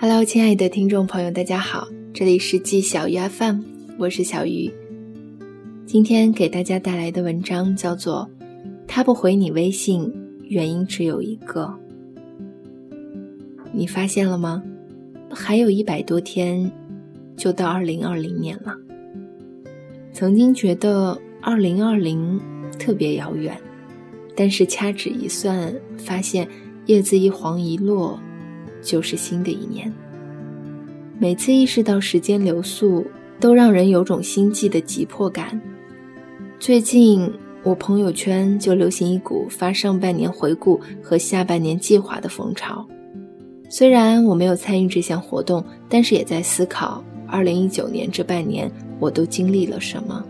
Hello，亲爱的听众朋友，大家好，这里是季小鱼 FM，我是小鱼。今天给大家带来的文章叫做《他不回你微信，原因只有一个》。你发现了吗？还有一百多天就到二零二零年了。曾经觉得二零二零特别遥远，但是掐指一算，发现叶子一黄一落。就是新的一年。每次意识到时间流速，都让人有种心悸的急迫感。最近我朋友圈就流行一股发上半年回顾和下半年计划的风潮。虽然我没有参与这项活动，但是也在思考2019年这半年我都经历了什么。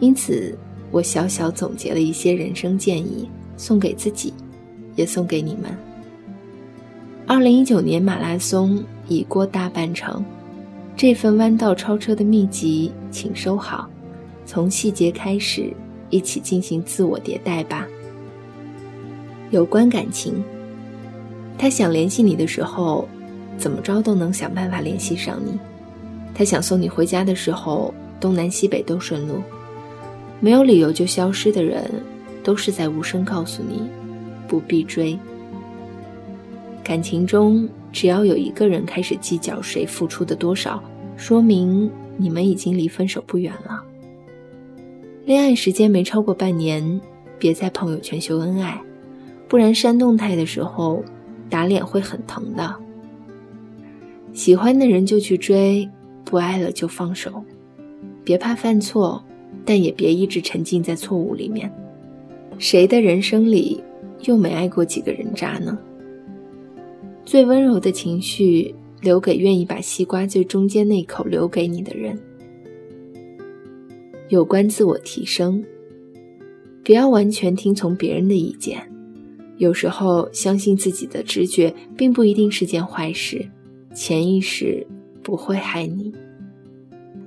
因此，我小小总结了一些人生建议，送给自己，也送给你们。二零一九年马拉松已过大半程，这份弯道超车的秘籍，请收好。从细节开始，一起进行自我迭代吧。有关感情，他想联系你的时候，怎么着都能想办法联系上你；他想送你回家的时候，东南西北都顺路。没有理由就消失的人，都是在无声告诉你，不必追。感情中，只要有一个人开始计较谁付出的多少，说明你们已经离分手不远了。恋爱时间没超过半年，别在朋友圈秀恩爱，不然删动态的时候打脸会很疼的。喜欢的人就去追，不爱了就放手，别怕犯错，但也别一直沉浸在错误里面。谁的人生里又没爱过几个人渣呢？最温柔的情绪留给愿意把西瓜最中间那一口留给你的人。有关自我提升，不要完全听从别人的意见，有时候相信自己的直觉并不一定是件坏事，潜意识不会害你。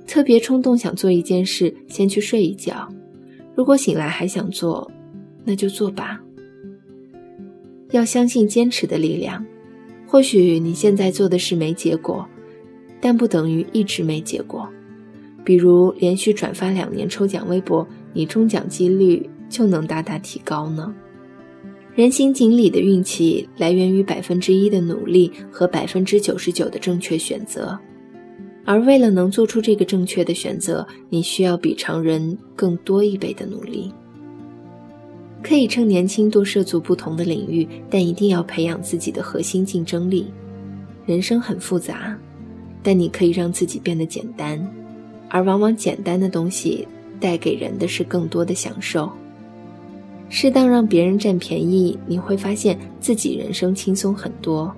特别冲动想做一件事，先去睡一觉，如果醒来还想做，那就做吧。要相信坚持的力量。或许你现在做的事没结果，但不等于一直没结果。比如连续转发两年抽奖微博，你中奖几率就能大大提高呢。人形锦鲤的运气来源于百分之一的努力和百分之九十九的正确选择，而为了能做出这个正确的选择，你需要比常人更多一倍的努力。可以趁年轻多涉足不同的领域，但一定要培养自己的核心竞争力。人生很复杂，但你可以让自己变得简单，而往往简单的东西带给人的是更多的享受。适当让别人占便宜，你会发现自己人生轻松很多。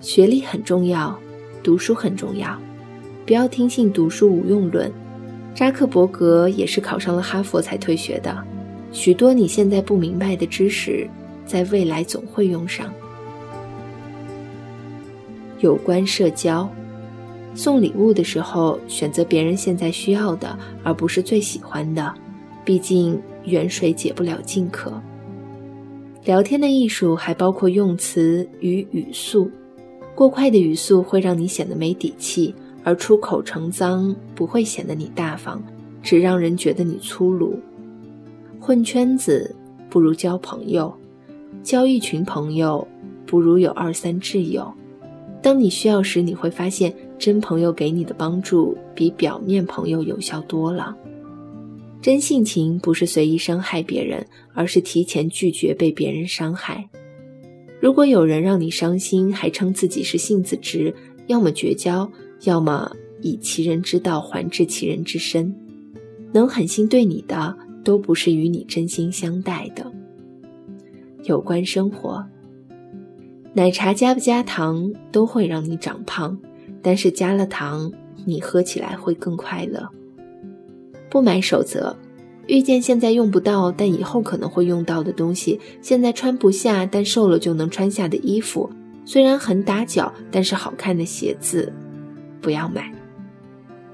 学历很重要，读书很重要，不要听信读书无用论。扎克伯格也是考上了哈佛才退学的。许多你现在不明白的知识，在未来总会用上。有关社交，送礼物的时候选择别人现在需要的，而不是最喜欢的。毕竟远水解不了近渴。聊天的艺术还包括用词与语速，过快的语速会让你显得没底气，而出口成脏不会显得你大方，只让人觉得你粗鲁。混圈子不如交朋友，交一群朋友不如有二三挚友。当你需要时，你会发现真朋友给你的帮助比表面朋友有效多了。真性情不是随意伤害别人，而是提前拒绝被别人伤害。如果有人让你伤心，还称自己是性子直，要么绝交，要么以其人之道还治其人之身。能狠心对你的。都不是与你真心相待的。有关生活，奶茶加不加糖都会让你长胖，但是加了糖，你喝起来会更快乐。不买守则，遇见现在用不到但以后可能会用到的东西，现在穿不下但瘦了就能穿下的衣服，虽然很打脚但是好看的鞋子，不要买。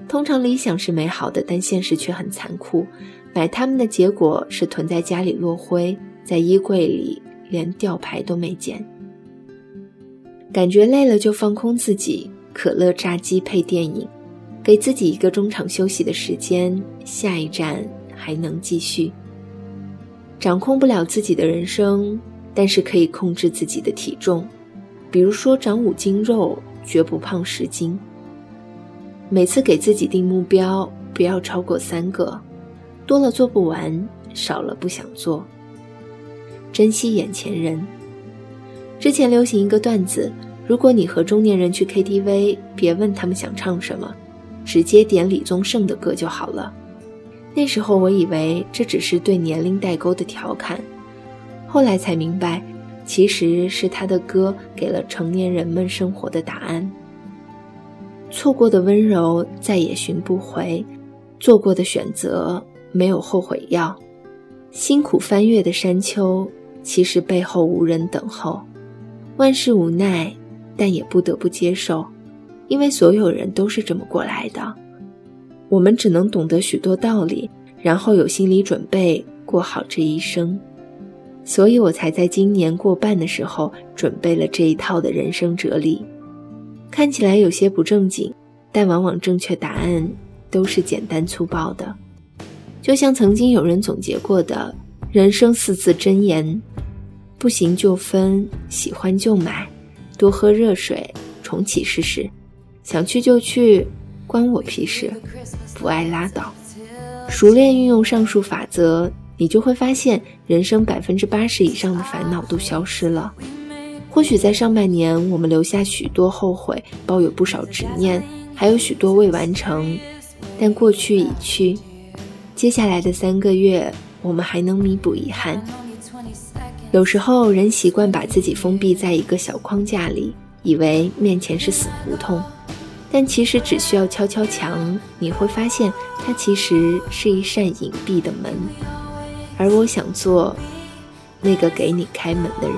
通常理想是美好的，但现实却很残酷。买它们的结果是囤在家里落灰，在衣柜里连吊牌都没见。感觉累了就放空自己，可乐炸鸡配电影，给自己一个中场休息的时间，下一站还能继续。掌控不了自己的人生，但是可以控制自己的体重，比如说长五斤肉，绝不胖十斤。每次给自己定目标，不要超过三个，多了做不完，少了不想做。珍惜眼前人。之前流行一个段子：如果你和中年人去 KTV，别问他们想唱什么，直接点李宗盛的歌就好了。那时候我以为这只是对年龄代沟的调侃，后来才明白，其实是他的歌给了成年人们生活的答案。错过的温柔再也寻不回，做过的选择没有后悔药，辛苦翻越的山丘，其实背后无人等候。万事无奈，但也不得不接受，因为所有人都是这么过来的。我们只能懂得许多道理，然后有心理准备过好这一生。所以我才在今年过半的时候准备了这一套的人生哲理。看起来有些不正经，但往往正确答案都是简单粗暴的。就像曾经有人总结过的人生四字真言：不行就分，喜欢就买，多喝热水，重启试试，想去就去。关我屁事，不爱拉倒。熟练运用上述法则，你就会发现，人生百分之八十以上的烦恼都消失了。或许在上半年，我们留下许多后悔，抱有不少执念，还有许多未完成。但过去已去，接下来的三个月，我们还能弥补遗憾。有时候，人习惯把自己封闭在一个小框架里，以为面前是死胡同。但其实只需要敲敲墙，你会发现它其实是一扇隐蔽的门，而我想做那个给你开门的人。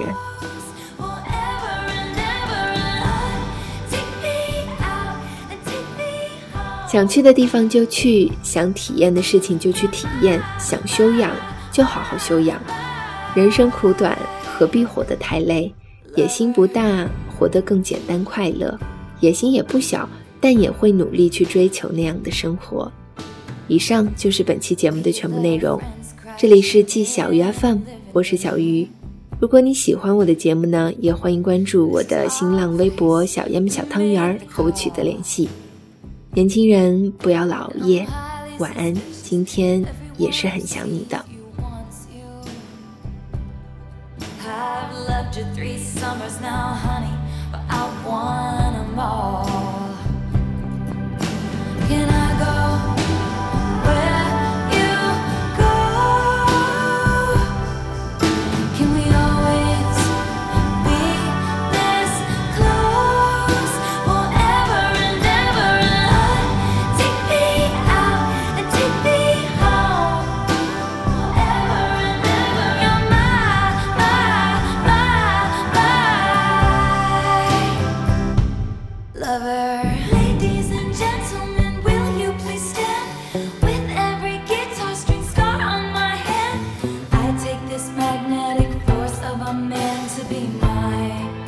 想去的地方就去，想体验的事情就去体验，想修养就好好修养。人生苦短，何必活得太累？野心不大，活得更简单快乐；野心也不小。但也会努力去追求那样的生活。以上就是本期节目的全部内容。这里是季小鱼 FM，我是小鱼。如果你喜欢我的节目呢，也欢迎关注我的新浪微博“小烟小汤圆儿”和我取得联系。年轻人不要老熬夜，晚安。今天也是很想你的。meant to be my